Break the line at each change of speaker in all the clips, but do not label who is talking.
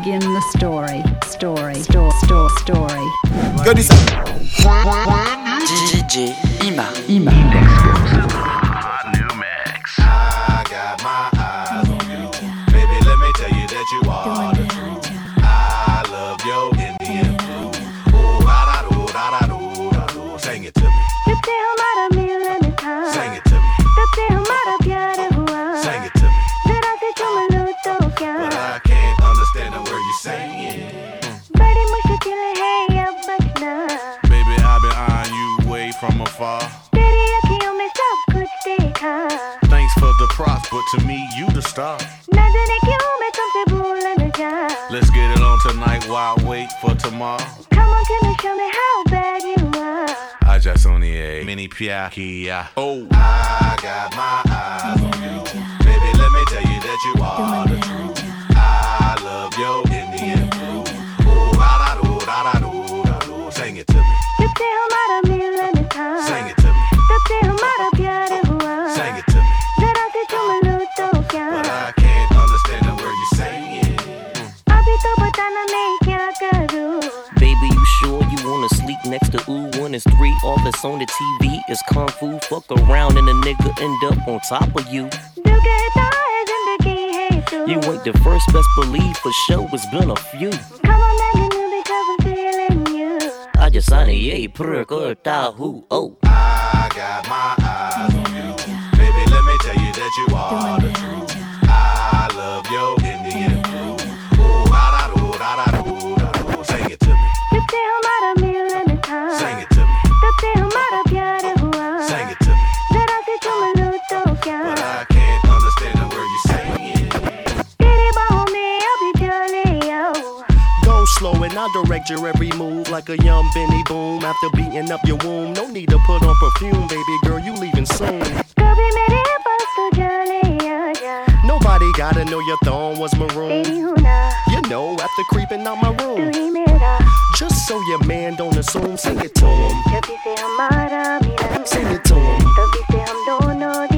Now begin the story. Story. Store. Store. Story.
Go do something.
DJ Ima.
Ima.
New mini piakia. Oh,
I got my
that's on the TV is kung fu. Fuck around and a nigga end up on top of you. You ain't the first, best believe for sure. It's been a few.
Come on, you because I'm feeling you.
I just signed a yay, prick, or oh.
I got my eyes on you. Baby, let me tell you that you are the truth. understand
slow and I direct your every move like a young Benny Boom. After beating up your womb, no need to put on perfume, baby girl, you leaving soon. Nobody gotta know your thong was maroon. You know, after creeping out my room. Just so your man don't assume, sing it to him. Sing it to him.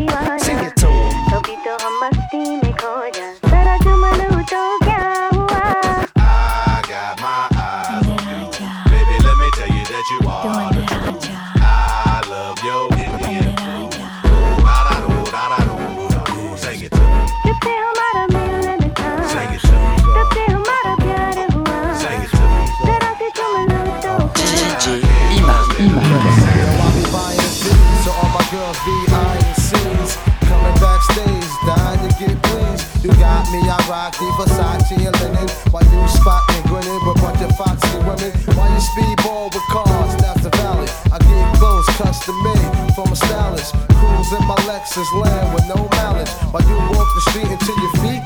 Got me, I
rock the Versace and linen. While you spotting, grinning with a bunch of foxy women. While you speedball with cars, that's the valley. I get clothes custom made from a stylist. Cruise in my Lexus land with no mileage. While you walk the street until your feet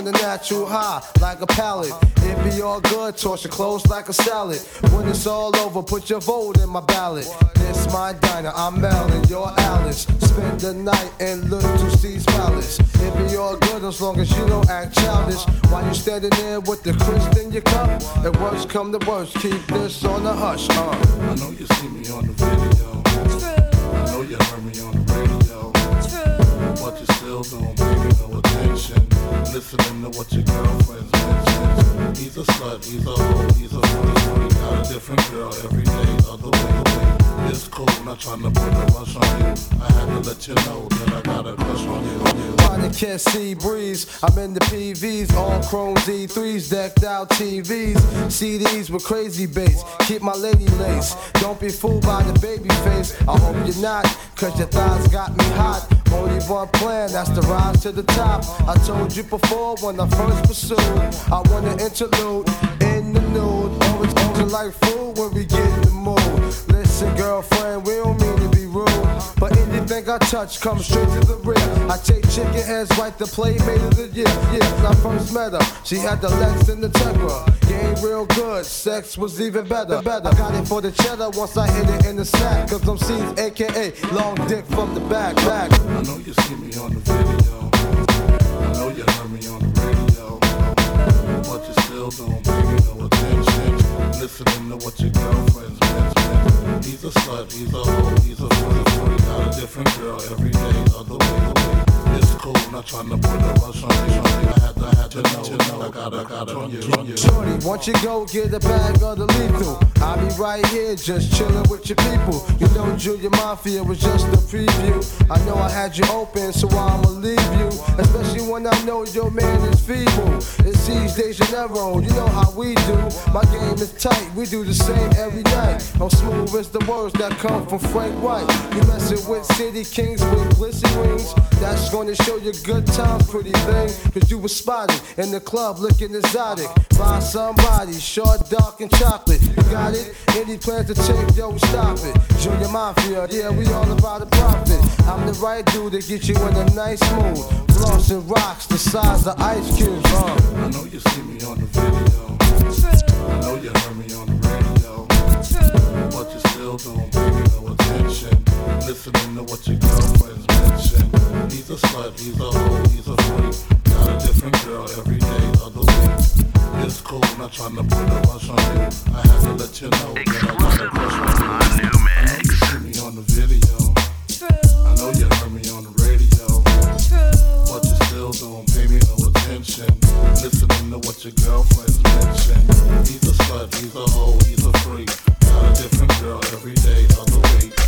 on the natural high like a pallet. It be all good, toss your clothes like a salad. When it's all over, put your vote in my ballot. This my diner, I'm mel Melon, your Alice. Spend the night in Little Cease's Palace. It be all good as long as you don't act childish. While you standing there with the crisp in your cup, and worst come to worst, keep this on the hush. Uh.
I know you see me on the video. I know you heard me on the radio. True. But you still don't Listening to what your girlfriends mention. He's a slut, he's a hoe, he's a funny. Got a different girl every day, other way away. It's cool, not trying to put a rush on you. I had to let you know that I got a crush on you. On you.
Riding can't see breeze. I'm in the PVs, all chrome Z3s, decked out TVs, CDs with crazy bass. Keep my lady lace. Don't be fooled by the baby face. I hope you're not, cause your thighs got me hot. Only one plan, that's the rise to the top. I told you before when I first pursued. I want to interlude in the nude. Always, always like food when we get in the mood. Listen, girlfriend, we don't mean to be rude. But anything I touch comes straight to the rear. I take chicken heads right to playmate of the year. Yeah, I first met her, she had the legs and the Tegra. Game real good, sex was even better. better. I got it for the cheddar once I hit it in the sack. Cause I'm Cease aka long dick from the back, back.
I know you see me on the video. I know you heard me on the radio. But you still don't pay no attention. Listening to what your girlfriends mention. He's a slut, he's a hoe, he's a funny funny. Got a different girl every day, other way away. It's cool, not
trying to put a rush on you. I had to, had to know, to know. I gotta, gotta on you,
once you go get a bag of the lethal, I'll be right here just chilling with your people. You know, Junior Mafia was just a preview. I know I had you open, so I'ma leave you. Especially when I know your man is feeble. It's these days you never you know how we do. My game is tight, we do the same every night. I'm smooth as the words that come from Frank White. You messing with City Kings with glisten wings. That's gonna show you good times, pretty thing. Cause you was spotted in the club looking exotic. By somebody, short, dark, and chocolate. You got it? Any plans to take, yo, stop it. Junior Mafia, yeah, we all about the profit. I'm the right dude to get you in a nice mood. Flossing rocks the size of ice cubes, huh?
I know you see me on the video. I know you heard me on the radio. But you still don't pay me no attention. Listening to what your girlfriends mention. He's a slut, he's a he's a. Got a different girl every day the week. It's not trying to on. I to let you know on the video. I know you heard me on the radio. But you still don't pay me no attention. Listening to what your girlfriends mention. He's a slut, he's a hoe, he's a freak. Got a different girl every day of the week.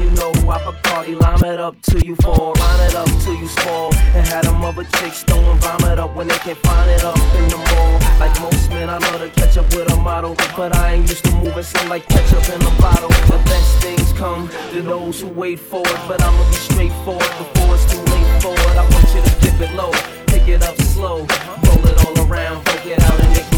You know I
Bacardi line it up till you fall, line it up till you fall, and had them other chicks throwing vomit up when they can't find it up in the mall. Like most men, I love to catch up with a model, but I ain't used to moving some like ketchup in a bottle. The best things come to those who wait for it, but I'ma be straightforward before it's too late for it. I want you to dip it low, pick it up slow, roll it all around, break it out and make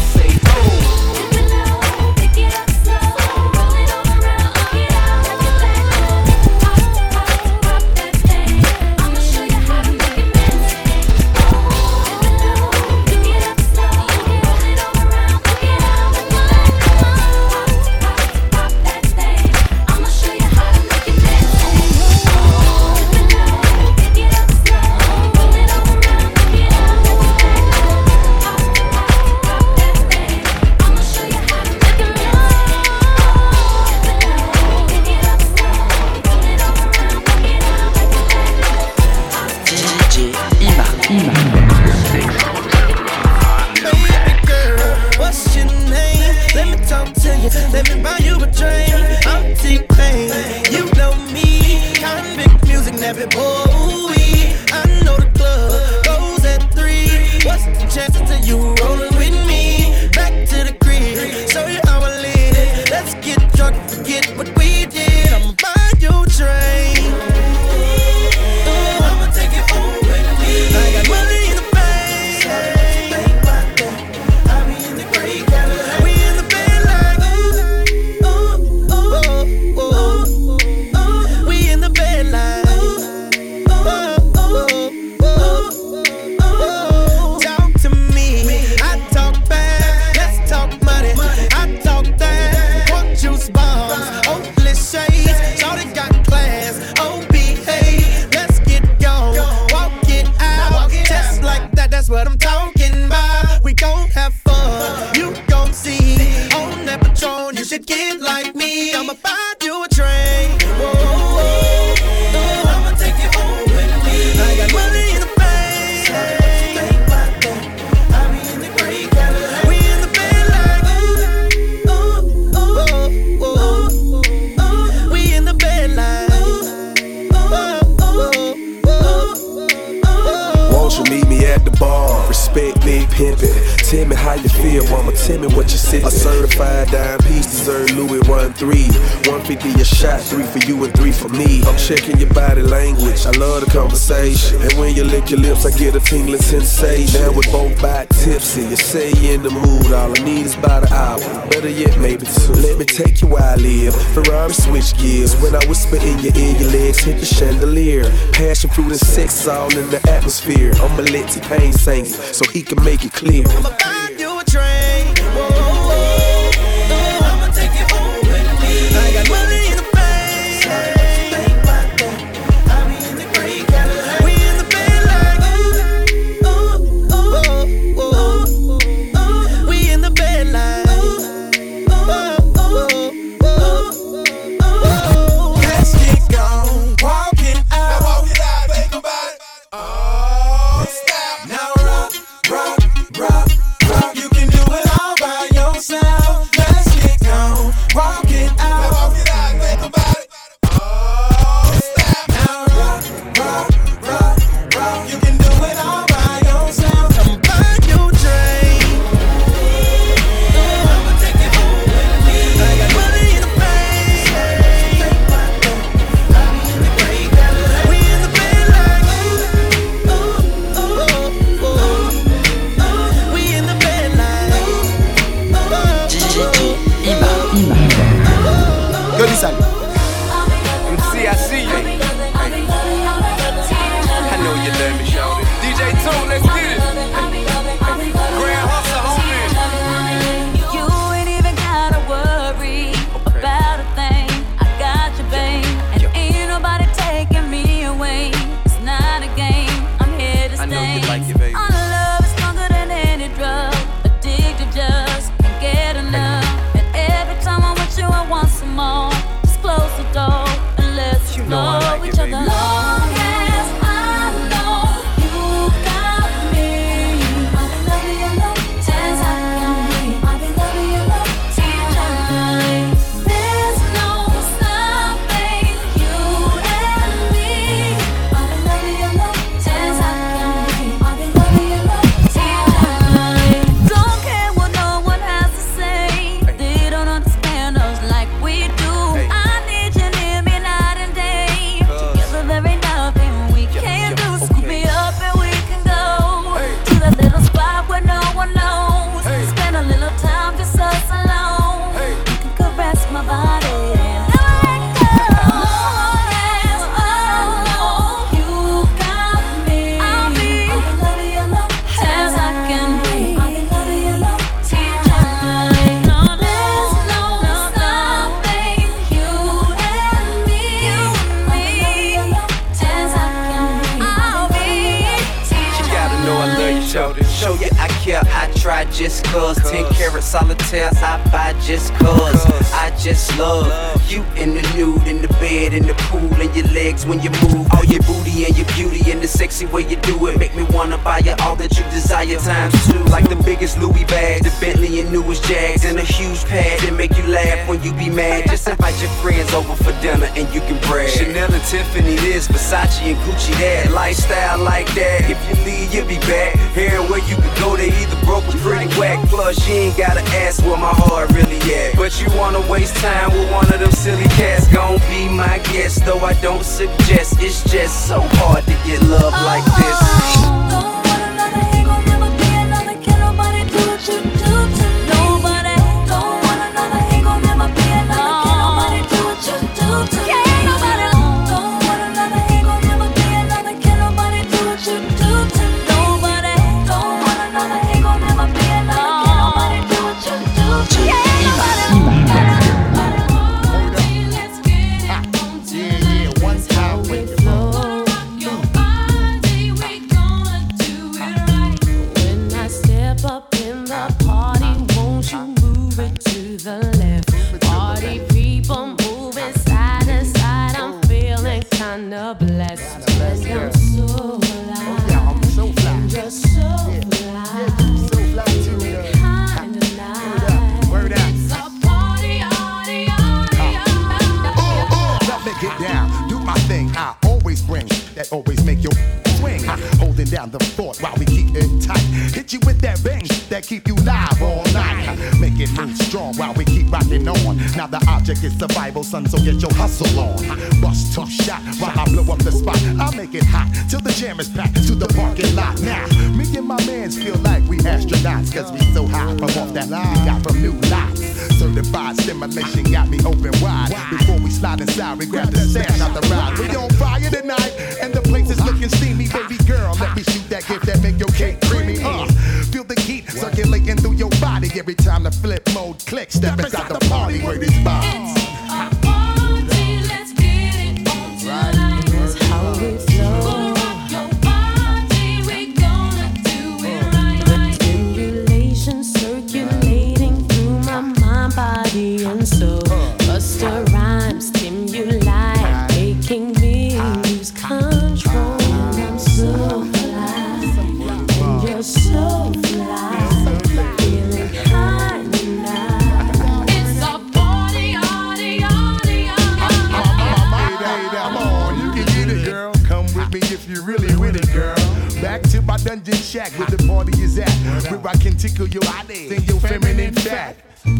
Tell me how you feel, mama. Tell me what you see. A certified dime piece, dessert Louis one three. 150 a shot, three for you and three for me. I'm checking your body language. I love the conversation. And when you lick your lips, I get a tingling sensation. Now we both back tipsy. You say you in the mood. All I need is about an hour. Better yet, maybe two. Let me take you where I live. Ferrari switch gears. When I whisper in your ear, your legs hit the chandelier. Passion fruit and sex all in the atmosphere. I'ma let T-Pain sing so he can make it clear.
Feminine fat.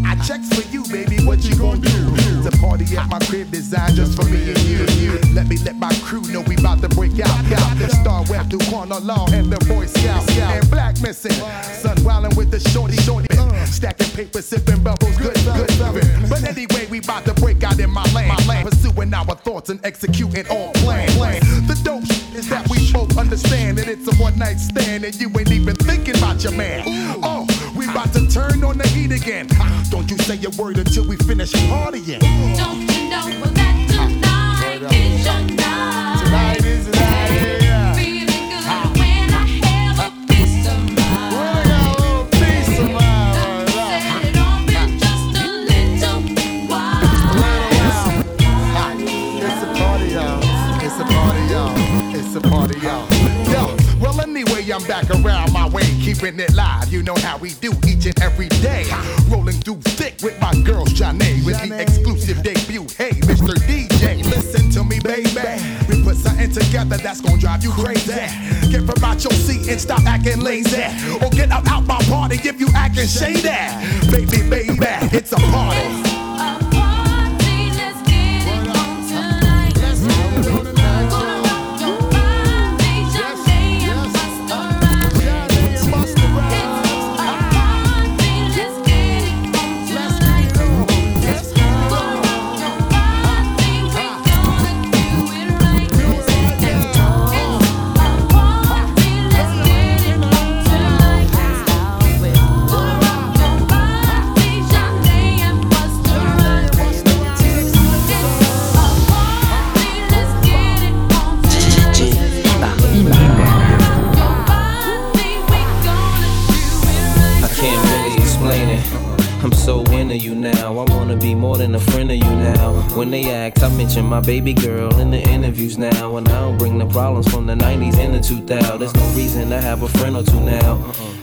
I checks for you, baby. What you gonna do? The party at my crib designed just for me and you. Let me let my crew know we about to break out. out. Star Web Corner Law and the Boy Scout. And Black missing. Sun wildin' with the shorty, shorty. Stacking paper, sipping bubbles, good, good loving. But anyway, we about to break out in my land. My land. Pursuing our thoughts and executing all plan. plan. The dope is that we both understand that it's a one night stand and you ain't even thinking about your man. Oh, on the heat again. Ah, don't you say a word until we finish partying. Keeping it live. You know how we do each and every day. Rolling through thick with my girl, Janae, with the exclusive debut. Hey, Mr. DJ, listen to me, baby. We put something together that's gonna drive you crazy. Get from out your seat and stop acting lazy. Or get up out my party if you acting shady. Baby, baby, it's a party.
When they act, I mention my baby girl in the interviews now. And I don't bring the problems from the 90s and the 2000s. There's no reason to have a friend or two now.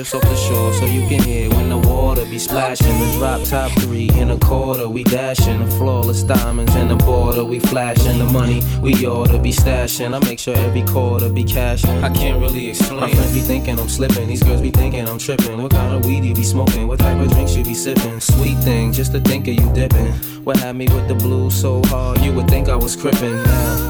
Just off the shore, so you can hear when the water be splashing. The drop top three in a quarter, we dashing. The flawless diamonds in the border, we flashing. The money we oughta be stashing. I make sure every quarter be cashing. I can't really explain. My friends be thinking I'm slipping, these girls be thinking I'm tripping. What kind of weed you be smoking? What type of drinks you be sipping? Sweet thing, just to think of you dipping. What had me with the blues so hard, you would think I was crippin' now.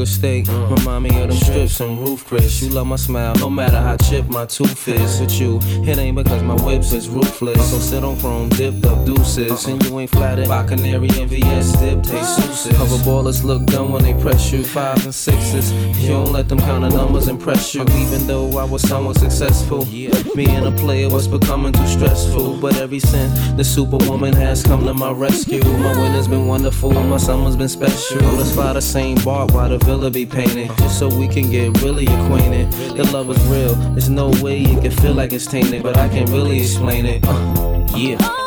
A steak remind me of them strips and roof Chris. You love my smile, no matter how chipped my tooth is. With you, it ain't because my whips is ruthless. So sit on chrome, dipped up deuces, and you ain't flattered by canary and VS dip taste souses. Cover ballers look dumb when they press you five and sixes. You don't let them kind of numbers impress you. Even though I was somewhat successful, being a player was becoming too stressful. But every since the superwoman has come to my rescue, my winter's been wonderful, my summer's been special. Let's fly the same bar while the villa be painted, just so we can get really acquainted. The love is real, there's no way you can feel like it's tainted, but I can't really explain it. Uh, yeah.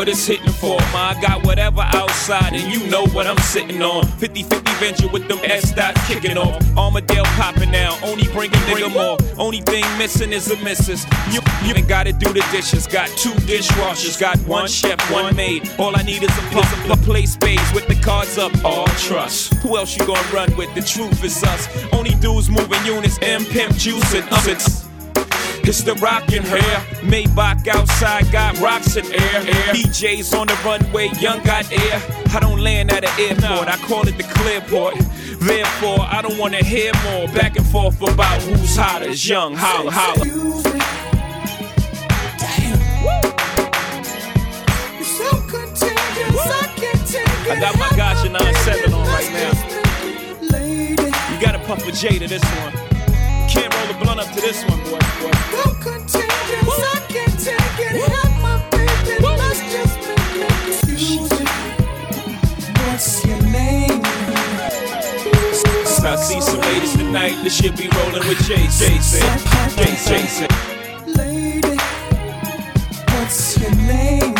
What
it's hitting for. Ma, I got whatever outside, and you know what I'm sitting on. 50 50 venture with them S dots kicking off. Armadale popping now, only bringing nigga more. Only thing missing is a missus. You, you ain't gotta do the dishes. Got two dishwashers, got one chef, one maid. All I need is a of a play space with the cards up. All trust. Who else you gonna run with? The truth is us. Only dudes moving units, M pimp juice and us. It's the rockin' hair. Maybach outside got rocks in air. DJs on the runway, young got air. I don't land at an airport, I call it the clearport. Therefore, I don't wanna hear more back and forth about who's hotter. Young, holla, holla. I got my Gotcha 9-7 on right now. You gotta puff a J to this one. Can't roll the blunt up to this one, boy. boy.
What's your name?
I see some ladies tonight that should be rolling with Jay Jay. Jay Jay.
Lady, what's your name?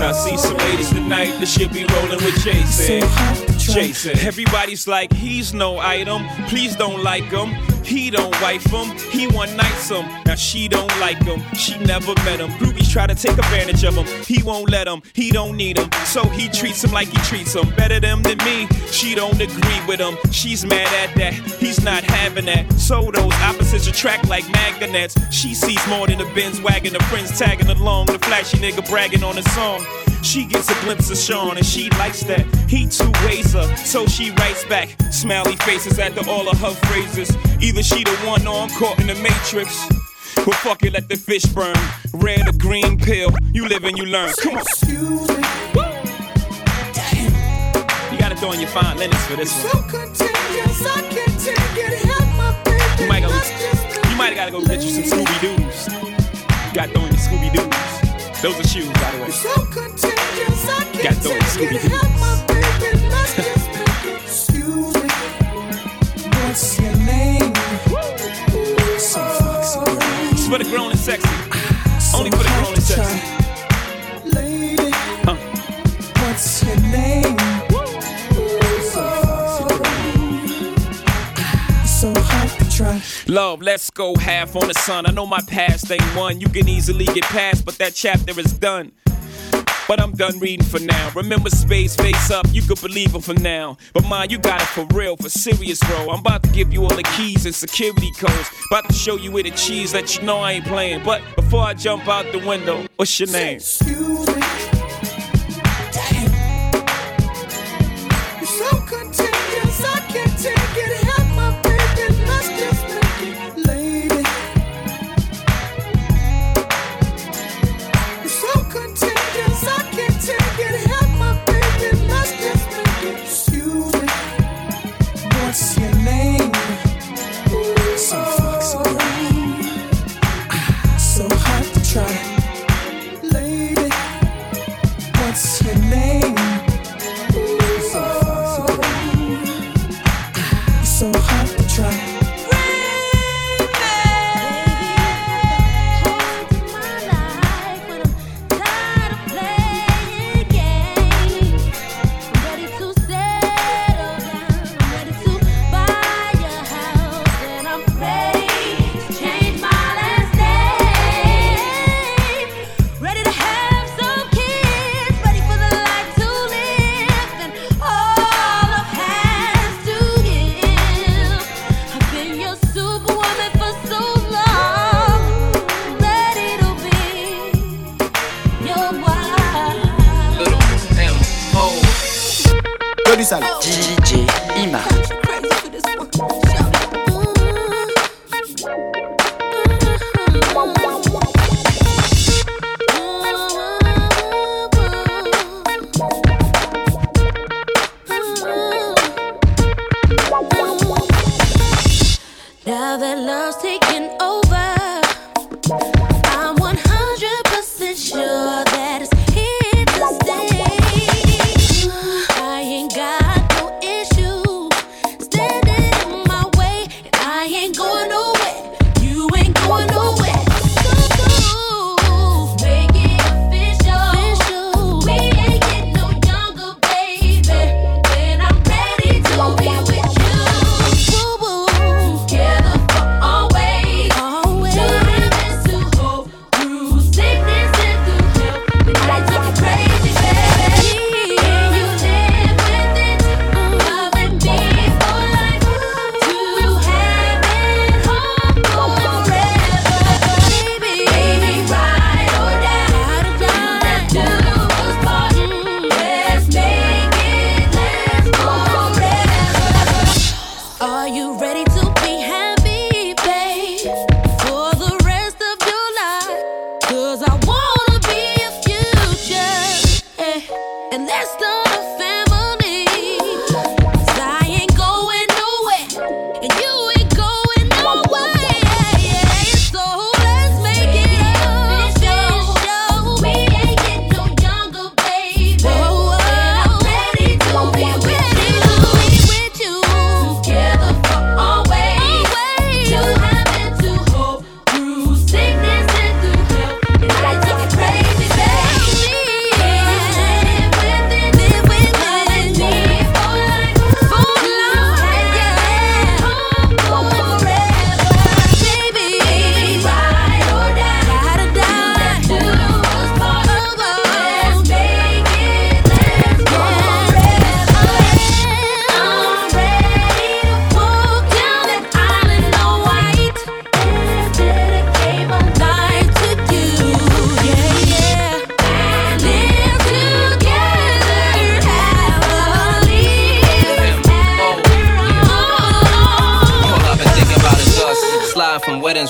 I see some ladies tonight that should be rolling with Jay. Jay said. Everybody's like, he's no item. Please don't like him. He don't wife him. He one nights him. Now she don't like him. She never met him. Groupies try to take advantage of him. He won't let him. He don't need him. So he treats him like he treats him. Better them than me. She don't agree with him. She's mad at that. He's not having that. So those opposites attract like magnets. She sees more than a Benz wagon. Her friends tagging along. The flashy nigga bragging on the song. She gets a glimpse of Sean and she likes that. He too ways her, so she writes back. Smiley faces after all of her phrases. Either she the one or I'm caught in the matrix. Well, fuck it, let the fish burn. Red or green pill, you live and you learn. Come on. excuse me. You gotta throw in your fine linens for this one. You might, go, you might gotta go get you some Scooby Doo's. You gotta throw in your Scooby Doo's. Those are shoes, by the way. Got throw in your Scooby Doo's.
What's your name? So foxy.
It's for the grown and sexy. Only for the grown and sexy. Love, let's go half on the sun. I know my past ain't one you can easily get past, but that chapter is done. But I'm done reading for now. Remember space face up, you could believe it for now. But mine, you got it for real, for serious, bro. I'm about to give you all the keys and security codes. About to show you where the cheese, let you know I ain't playing. But before I jump out the window, what's your name?
Excuse me. Damn. You're so contagious, I can't take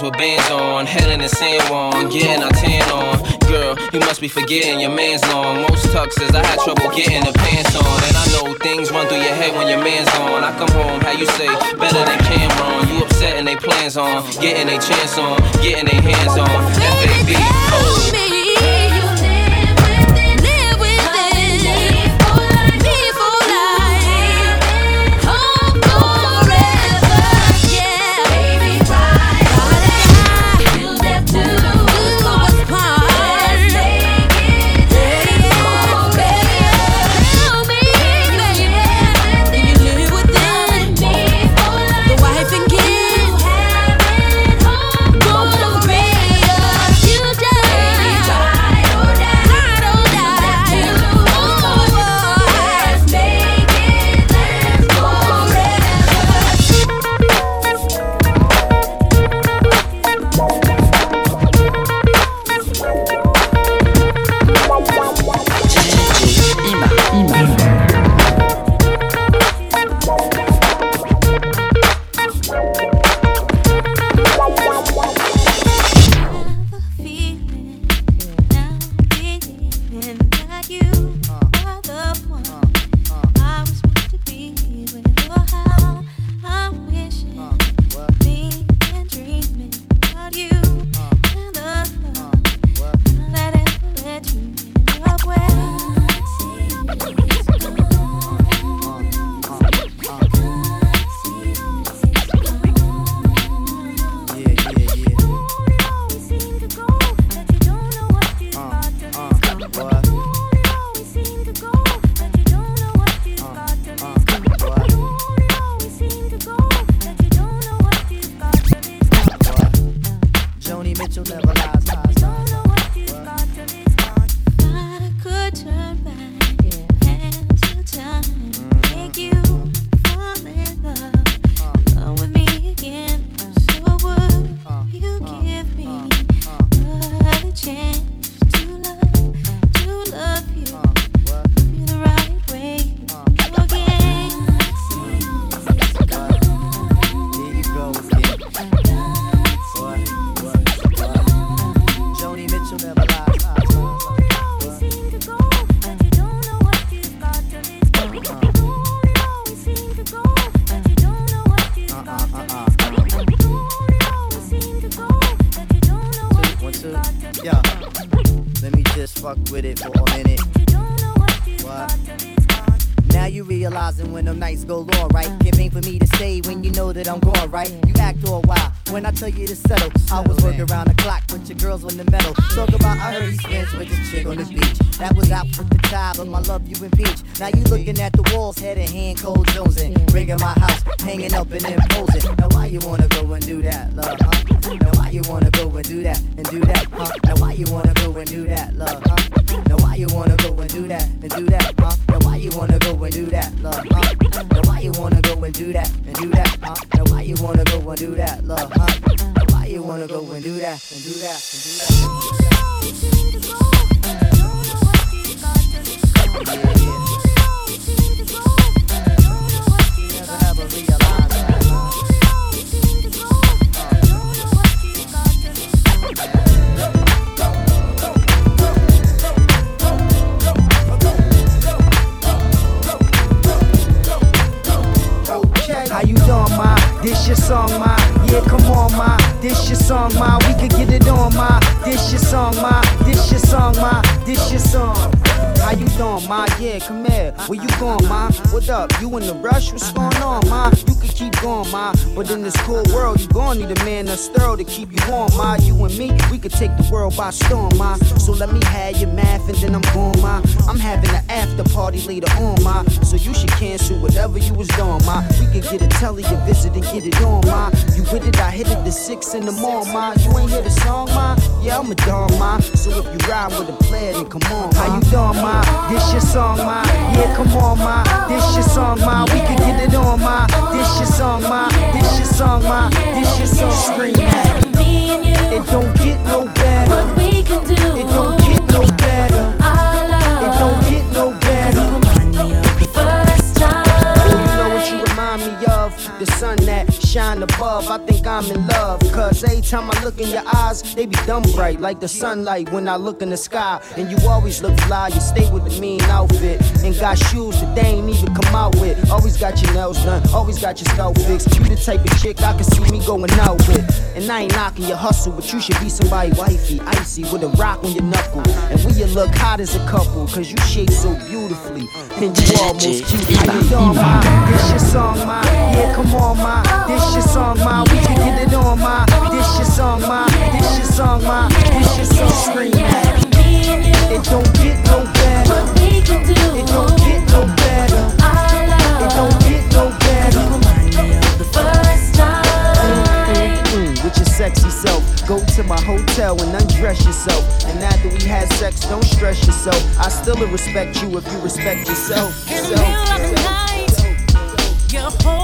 with bands on, head in the San Juan, getting our tan on. Girl, you must be forgetting your man's long. Most tuxes, I had trouble getting the pants on. And I know things run through your head when your man's on. I come home, how you say, better than Cameron. You upset and they plans on, getting they chance on, getting they hands on. FAB, oh.
Joni Mitchell never lies. lies, lies. You gon' need a man that's thorough to keep you warm, ma. You and me, we could take the world by storm, ma. So let me have your math and then I'm going, ma. I'm having an after party later on, ma. So you should cancel whatever you was doing, ma. We could get a telly a visit and get it on, ma. You with it, I hit it to six in the morning, ma. You ain't hear the song, ma? Yeah, I'm a dog, ma. So if you ride with a player, then come on, ma. How you doing, ma? This your song, ma. Yeah, come on, ma. This your song, ma. We could get it on, ma. This your song, ma. This your song, ma. This It don't get no better.
What we can do.
It don't get no better.
Our love.
It don't get no better.
Remind me of the first time.
You know what you remind me of?
The sun shine above. I think I'm in love. Cause every time I look in your eyes, they be dumb bright, like the sunlight when I look in the sky. And you always look fly, you stay with the mean outfit. And got shoes that they ain't even come out with. Always got your nails done, always got your scalp fixed. You the type of chick I can see me going out with. And I ain't knocking your hustle, but you should be somebody wifey, icy, with a rock on your knuckle. And we you look hot as a couple, cause you shake so beautifully. And you almost cute. How you doing, ma? This your song, ma? Yeah, come on, ma. This this your song, ma. We can get it on, ma. This your song, ma. This your song, ma. This your song, scream. It don't get no better. It don't get no better. It don't get no better. With your sexy self. Go to my hotel and undress yourself. And now that we had sex, don't stress yourself. I still respect you if you respect yourself.
In the middle of the night, your
whole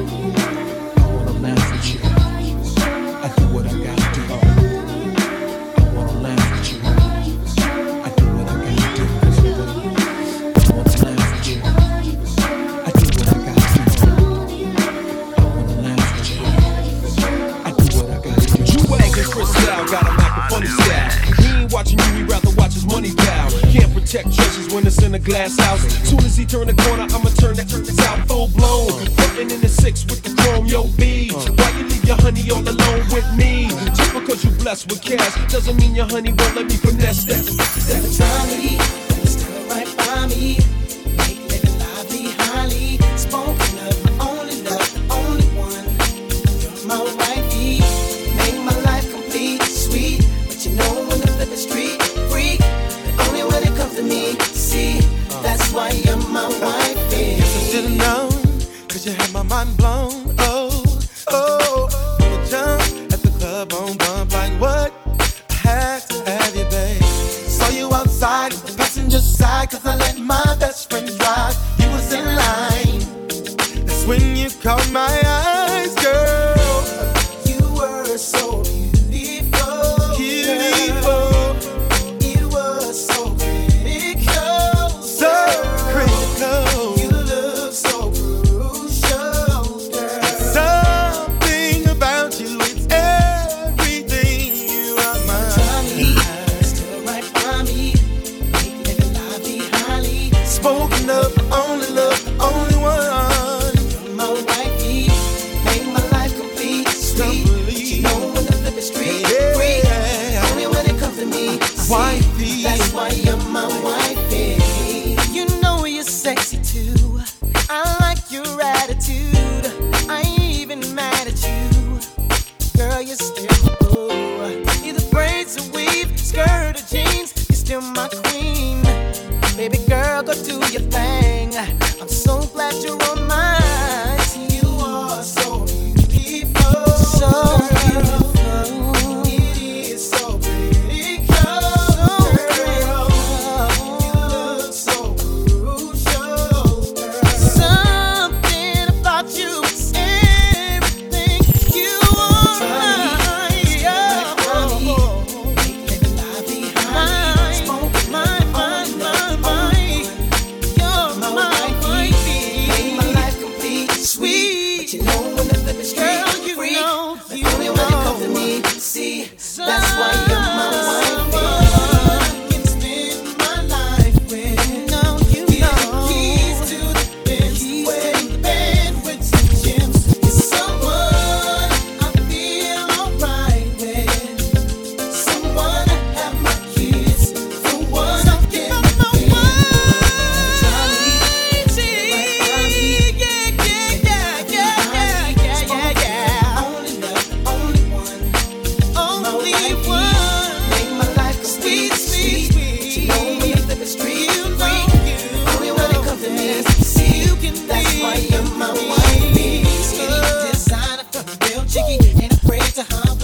glass house. Soon as he turn the corner, I'ma turn that turn out full blown. Putting in the six with the chrome, yo B. Why you leave your honey all alone with me? Just because you blessed with cash doesn't mean your honey won't let me finesse
that
and
I
pray to him.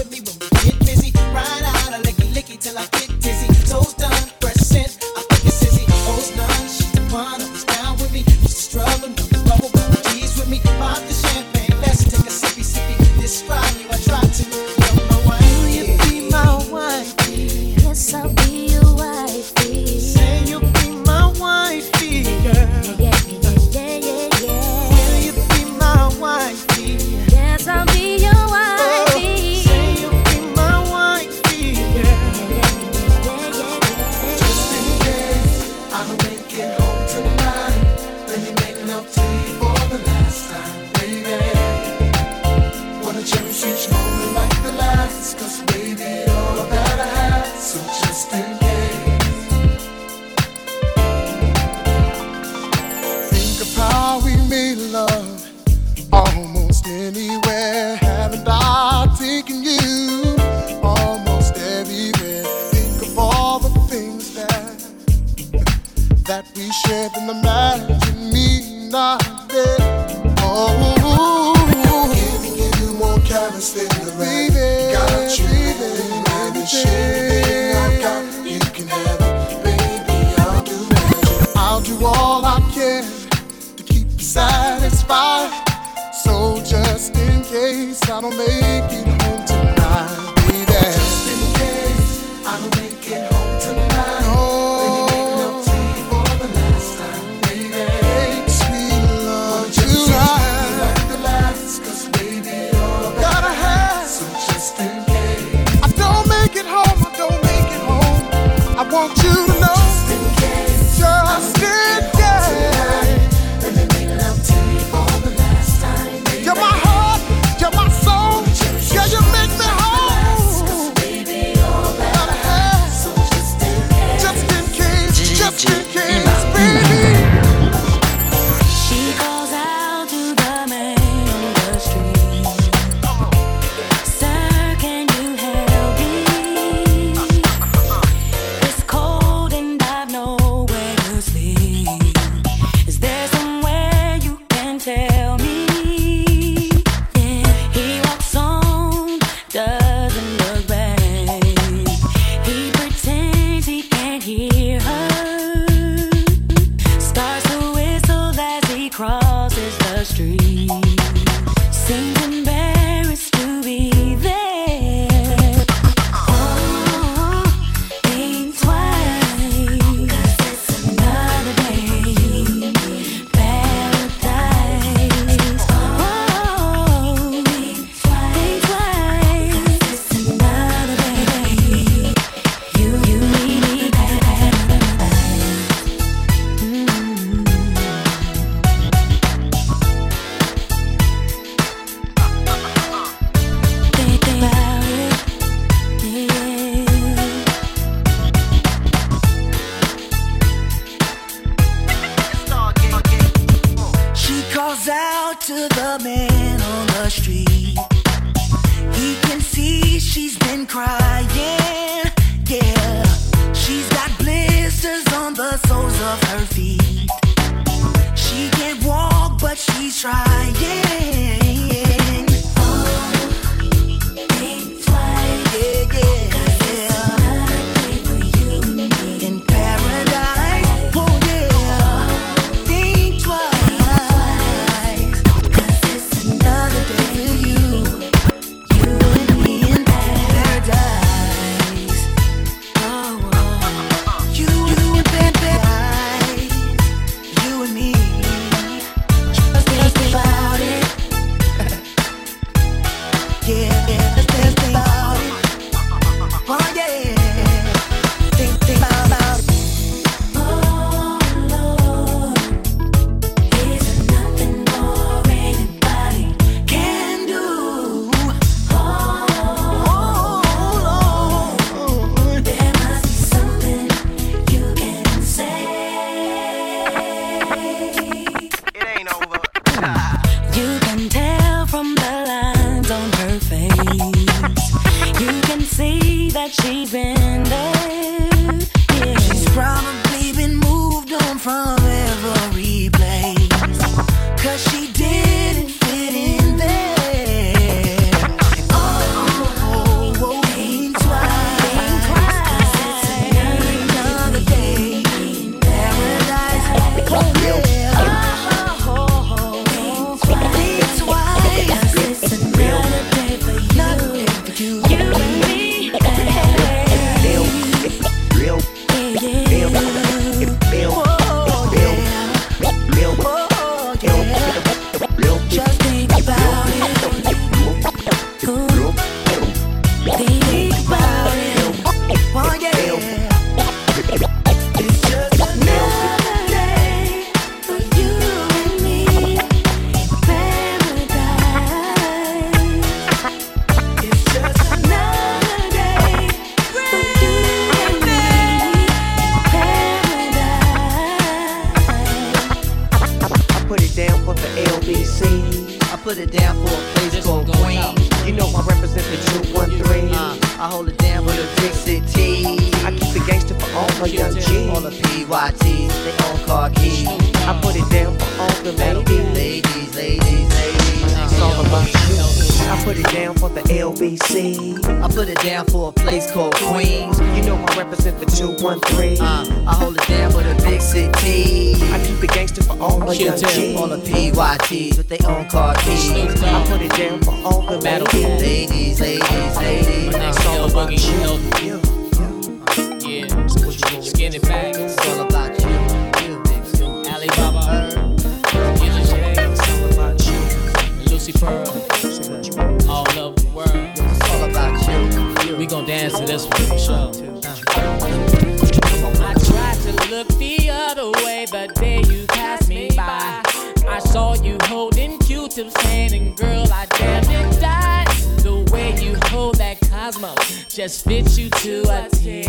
Just fits you to a T.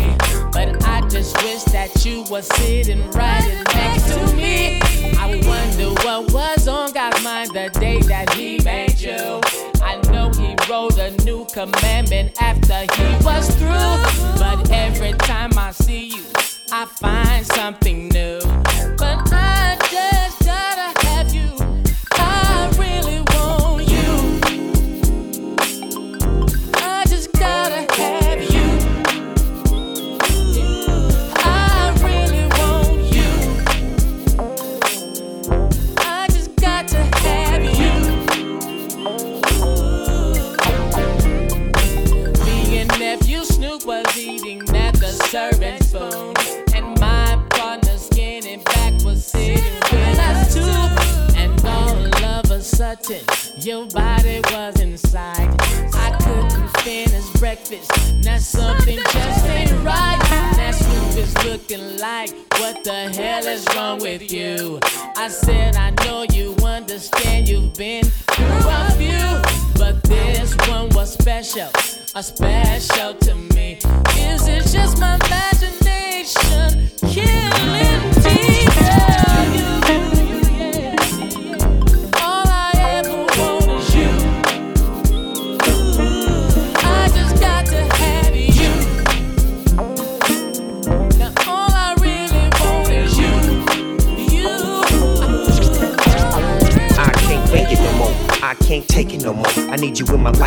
But I just wish that you were sitting right next to me. I wonder what was on God's mind the day that He made you. I know He wrote a new commandment after He was through. But every time I see you, I find something I said, I know you understand you've been through a few, but this one was special, a special to me.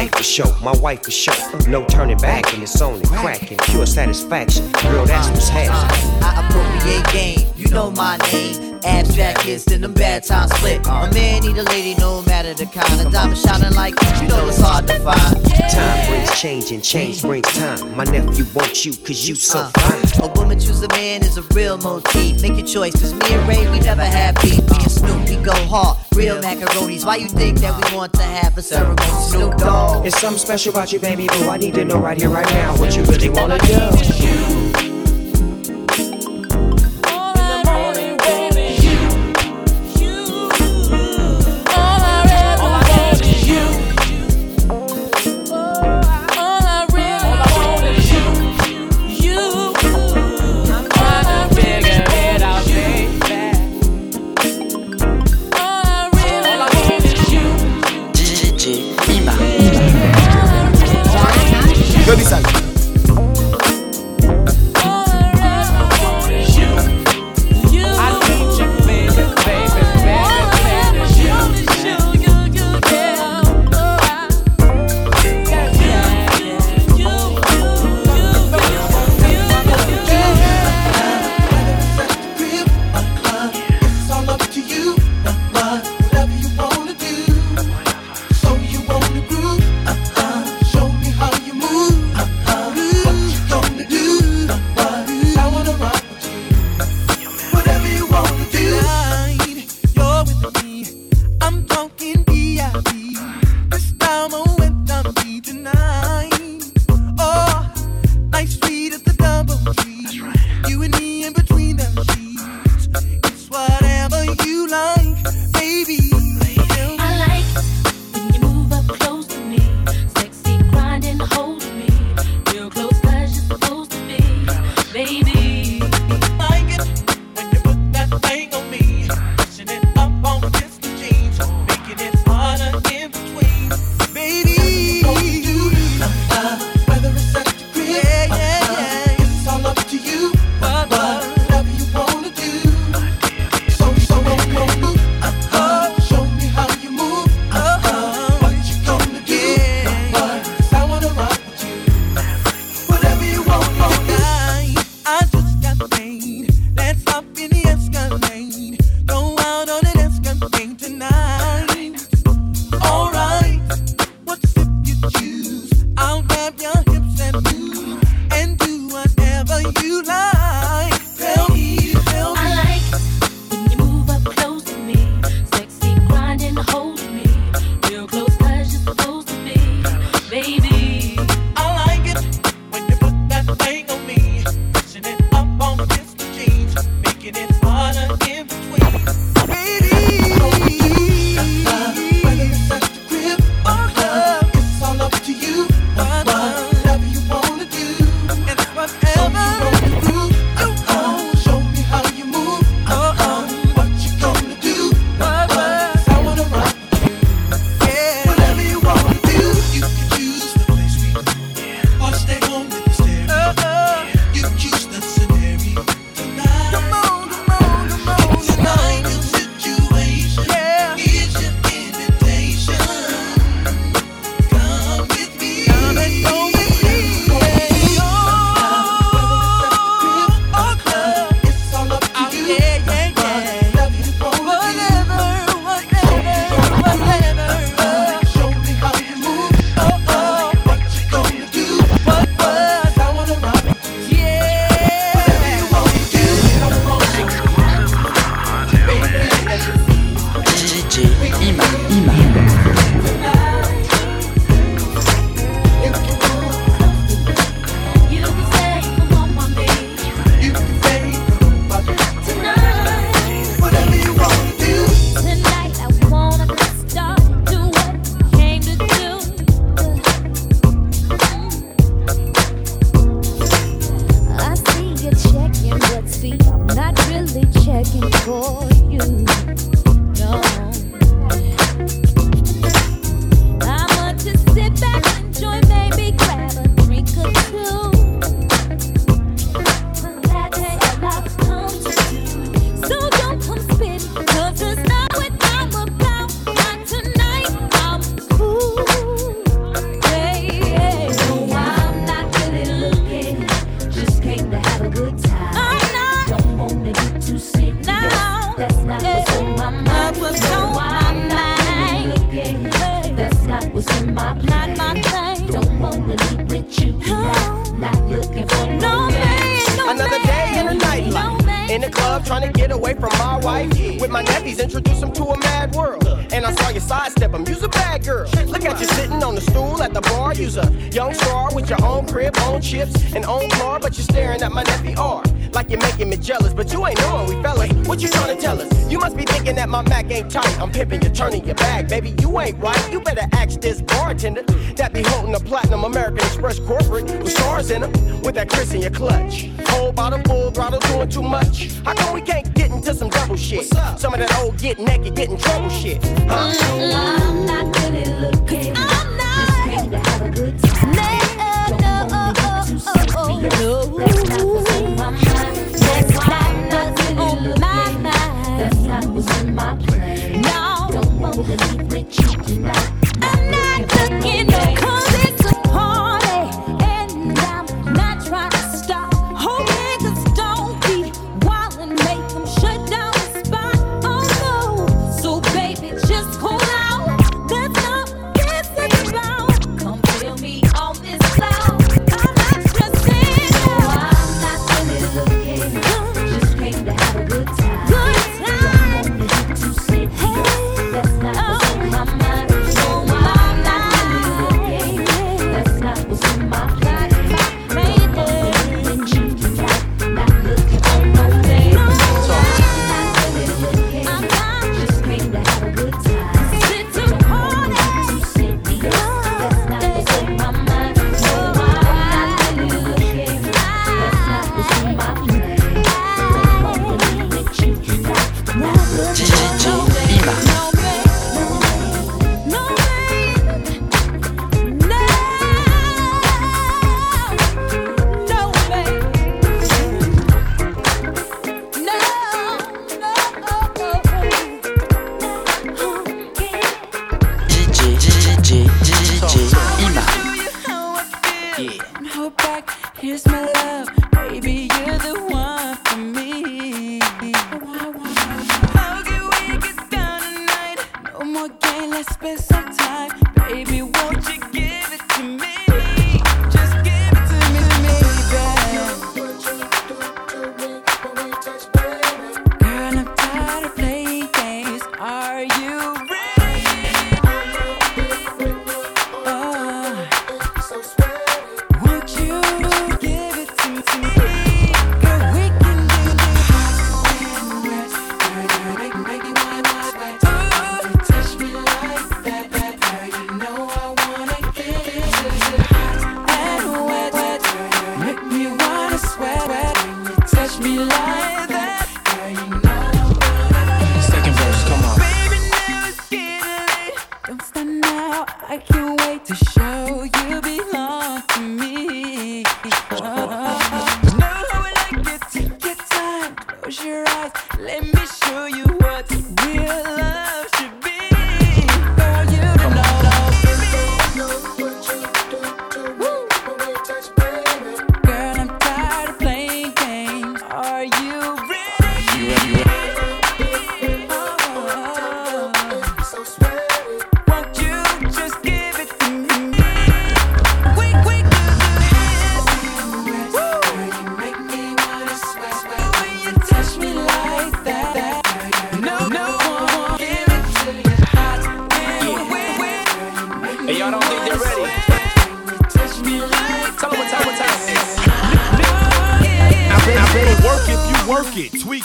Life for sure. My wife for sure. No turning back, and it's only cracking. Pure satisfaction. Girl, that's what's happening.
I appropriate game, you know my name. Abstract hits, then them bad times split. A man need a lady, no matter the kind of diamond shining like you know it's hard to find.
Time brings change, and change brings time. My nephew wants you, cause you so
Uh,
fine.
a woman choose a man is a real motif. Make your choice, cause me and Ray, we never have beef. Go hard. Real macaronis. Why you think that we want to have a ceremony? Snoop Dogg.
It's something special about you, baby boo. I need to know right here, right now, what you really wanna do.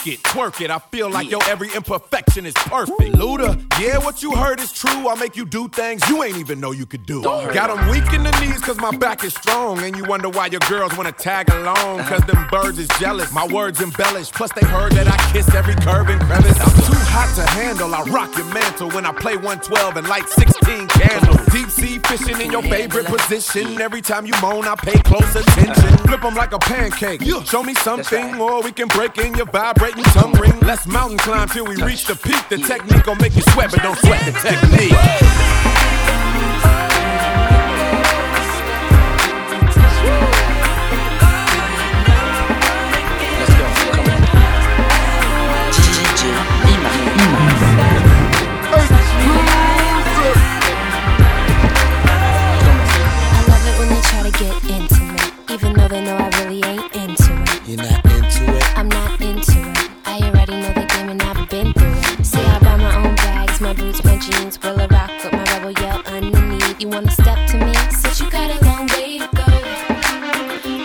it,
twerk it. I feel like yeah. yo, every imperfection is perfect. Luda, yeah, what you heard is true. I make you do things you ain't even know you could do. Got them weak in the knees cause my back is strong. And you wonder why your girls wanna tag along. Cause them birds is jealous. My words embellish, Plus they heard that I kiss every curve and crevice. I'm too hot to handle. I rock your mantle when I play 112 and light 16 candles. Deep sea fishing in your favorite position. Every time you moan, I pay close attention. Flip them like a pancake. Show me something or we can break in your vibrate. Tongue ring, let's mountain climb till we reach the peak. The technique gon' make you sweat, but don't sweat the technique.
they know
jeans, roll a rock with my rebel yell underneath. You wanna step to me? Said you got a long way to go.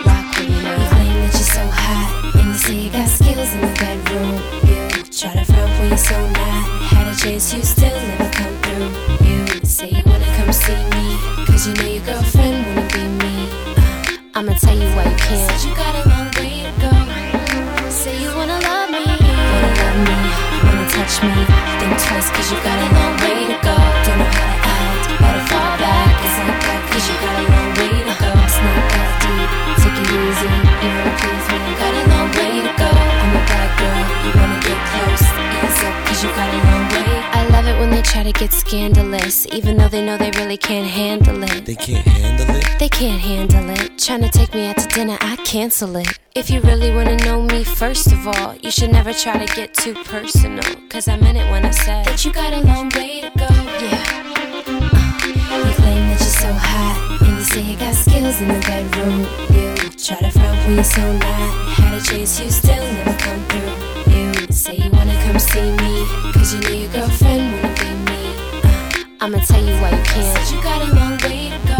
Rock with me now.
You claim that you're so hot, and
you
say you got skills in the bedroom. You try to front when you're so not. Had a chance, you still never come through. You say you wanna come see me, cause you know your girlfriend wanna be me. Uh, I'ma tell you why you can't. Said you got a long way to go. Say you wanna love me, wanna love me, wanna touch me. Think twice, cause you got a long try to get scandalous, even though they know they really can't handle it.
They can't handle it.
They can't handle it. Trying to take me out to dinner, I cancel it. If you really wanna know me, first of all, you should never try to get too personal. Cause I meant it when I said that you got a long way to go. Yeah. Uh, you claim that you're so hot, and you say you got skills in the bedroom. You try to front when you're so not. Had a chase, you still never come through. You say you wanna come see me, cause you know your girlfriend I'ma tell you why you can't. Said you got a long way to go.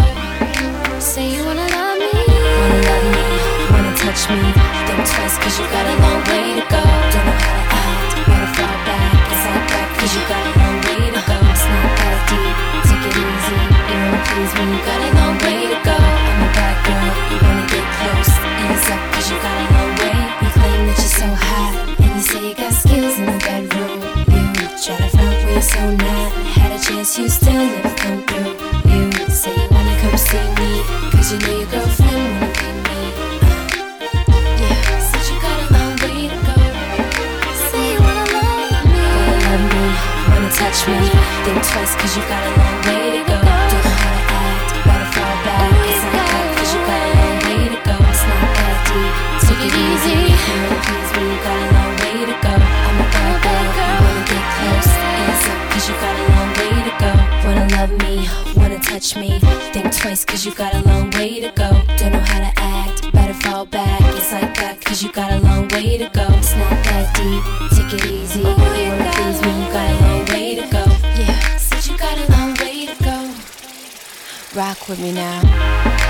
Say you wanna love me, wanna love me, wanna touch me. Think twice, cause you got a long way to go. Don't know how to act, better fall back. It's like that, cause you got a long way to go. It's not that deep, take it easy. You wanna please me, you got Think twice, cause you got a long way to go. Don't know how to act, better fall back. It's not that, cause you got a long way to go. It's not that deep, take it easy. You got a long way to go. I'm a bad girl, wanna get close. You got a long way to go. Wanna love me, wanna touch me. Think twice, cause you got a long way to go. Don't know how to act, better fall back. It's like that, cause you got a with me now.